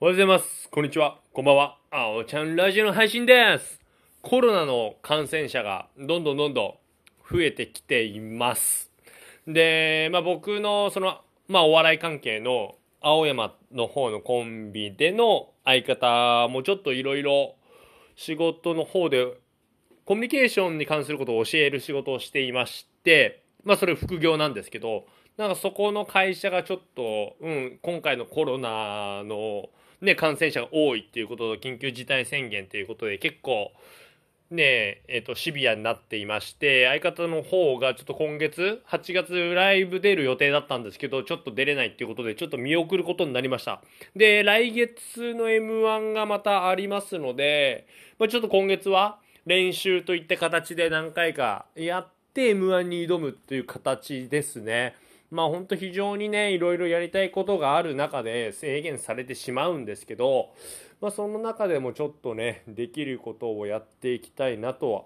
おはようございます。こんにちは。こんばんは。あおちゃんラジオの配信です。コロナの感染者がどんどんどんどん増えてきています。で、まあ僕のその、まあお笑い関係の青山の方のコンビでの相方もちょっといろいろ仕事の方でコミュニケーションに関することを教える仕事をしていまして、まあそれ副業なんですけど、なんかそこの会社がちょっと、うん、今回のコロナのね、感染者が多いっていうことと緊急事態宣言ということで結構ねえっとシビアになっていまして相方の方がちょっと今月8月ライブ出る予定だったんですけどちょっと出れないっていうことでちょっと見送ることになりました。で来月の m 1がまたありますので、まあ、ちょっと今月は練習といった形で何回かやって m 1に挑むという形ですね。まあ本当非常にねいろいろやりたいことがある中で制限されてしまうんですけど、まあ、その中でもちょっとねできることをやっていきたいなとは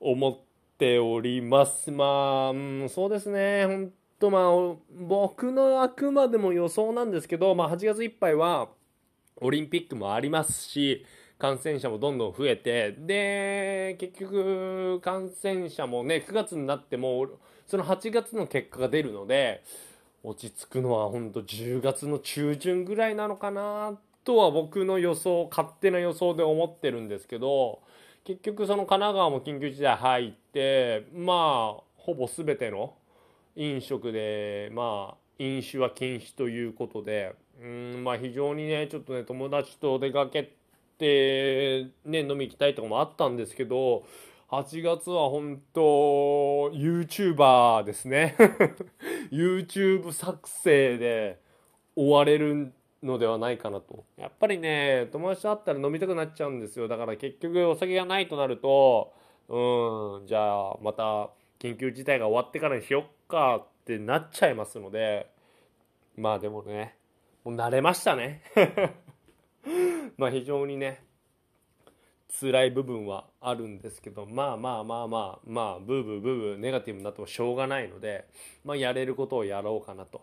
思っております。まあ、うん、そうですね。本当まあ僕のあくまでも予想なんですけど、まあ、8月いっぱいはオリンピックもありますし感染者もどんどん増えてで結局感染者もね9月になってもその8月の結果が出るので落ち着くのは本当10月の中旬ぐらいなのかなとは僕の予想勝手な予想で思ってるんですけど結局その神奈川も緊急事態入ってまあほぼ全ての飲食でまあ飲酒は禁止ということでうんまあ非常にねちょっとね友達と出かけてね飲み行きたいとかもあったんですけど8月は本当 YouTuber ですね。YouTube 作成で追われるのではないかなと。やっぱりね友達と会ったら飲みたくなっちゃうんですよ。だから結局お酒がないとなるとうんじゃあまた緊急事態が終わってからにしよっかってなっちゃいますのでまあでもねもう慣れましたね。まあ非常にね辛い部分はあるんですけどまあまあまあまあまあブーブーブーブーネガティブになってもしょうがないので、まあ、やれることをやろうかなと。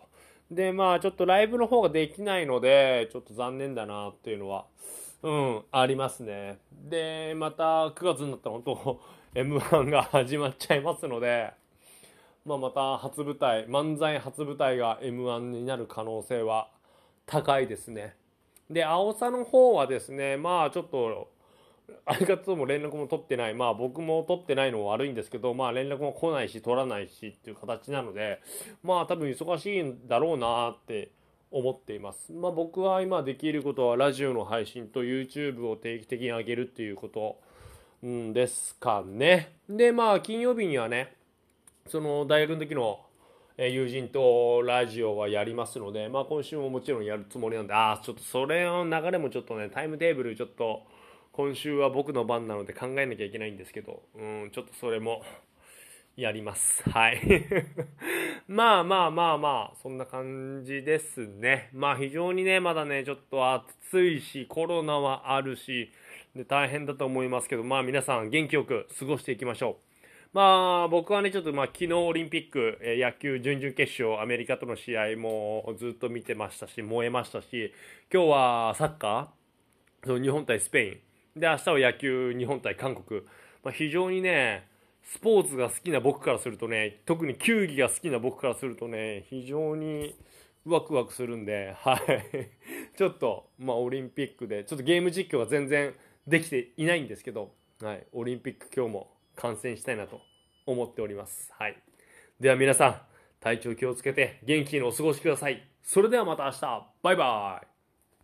でまあちょっとライブの方ができないのでちょっと残念だなっていうのはうんありますね。でまた9月になったら本当 m 1が始まっちゃいますのでまあ、また初舞台漫才初舞台が m 1になる可能性は高いですね。で青さの方はですねまあちょっと相方とも連絡も取ってない。まあ僕も取ってないのは悪いんですけどまあ連絡も来ないし取らないしっていう形なのでまあ多分忙しいんだろうなって思っています。まあ僕は今できることはラジオの配信と YouTube を定期的に上げるっていうこと、うん、ですかね。でまあ金曜日にはねその大学の時の友人とラジオはやりますので、まあ、今週ももちろんやるつもりなんでああちょっとそれの流れもちょっとねタイムテーブルちょっと今週は僕の番なので考えなきゃいけないんですけどうんちょっとそれもやります。はい。まあまあまあまあそんな感じですね。まあ非常にねまだねちょっと暑いしコロナはあるしで大変だと思いますけどまあ皆さん元気よく過ごしていきましょう。まあ僕はねちょっとまあ昨日オリンピック、えー野球準々決勝アメリカとの試合もずっと見てましたし燃えましたし今日はサッカーその日本対スペイン。で明日は野球日本対韓国、まあ、非常にねスポーツが好きな僕からするとね特に球技が好きな僕からするとね非常にワクワクするんではい。ちょっとまあオリンピックでちょっとゲーム実況が全然できていないんですけど、はい、オリンピック今日も観戦したいなと思っております。はい。では皆さん、体調気をつけて元気にお過ごしください。それではまた明日。バイバイ。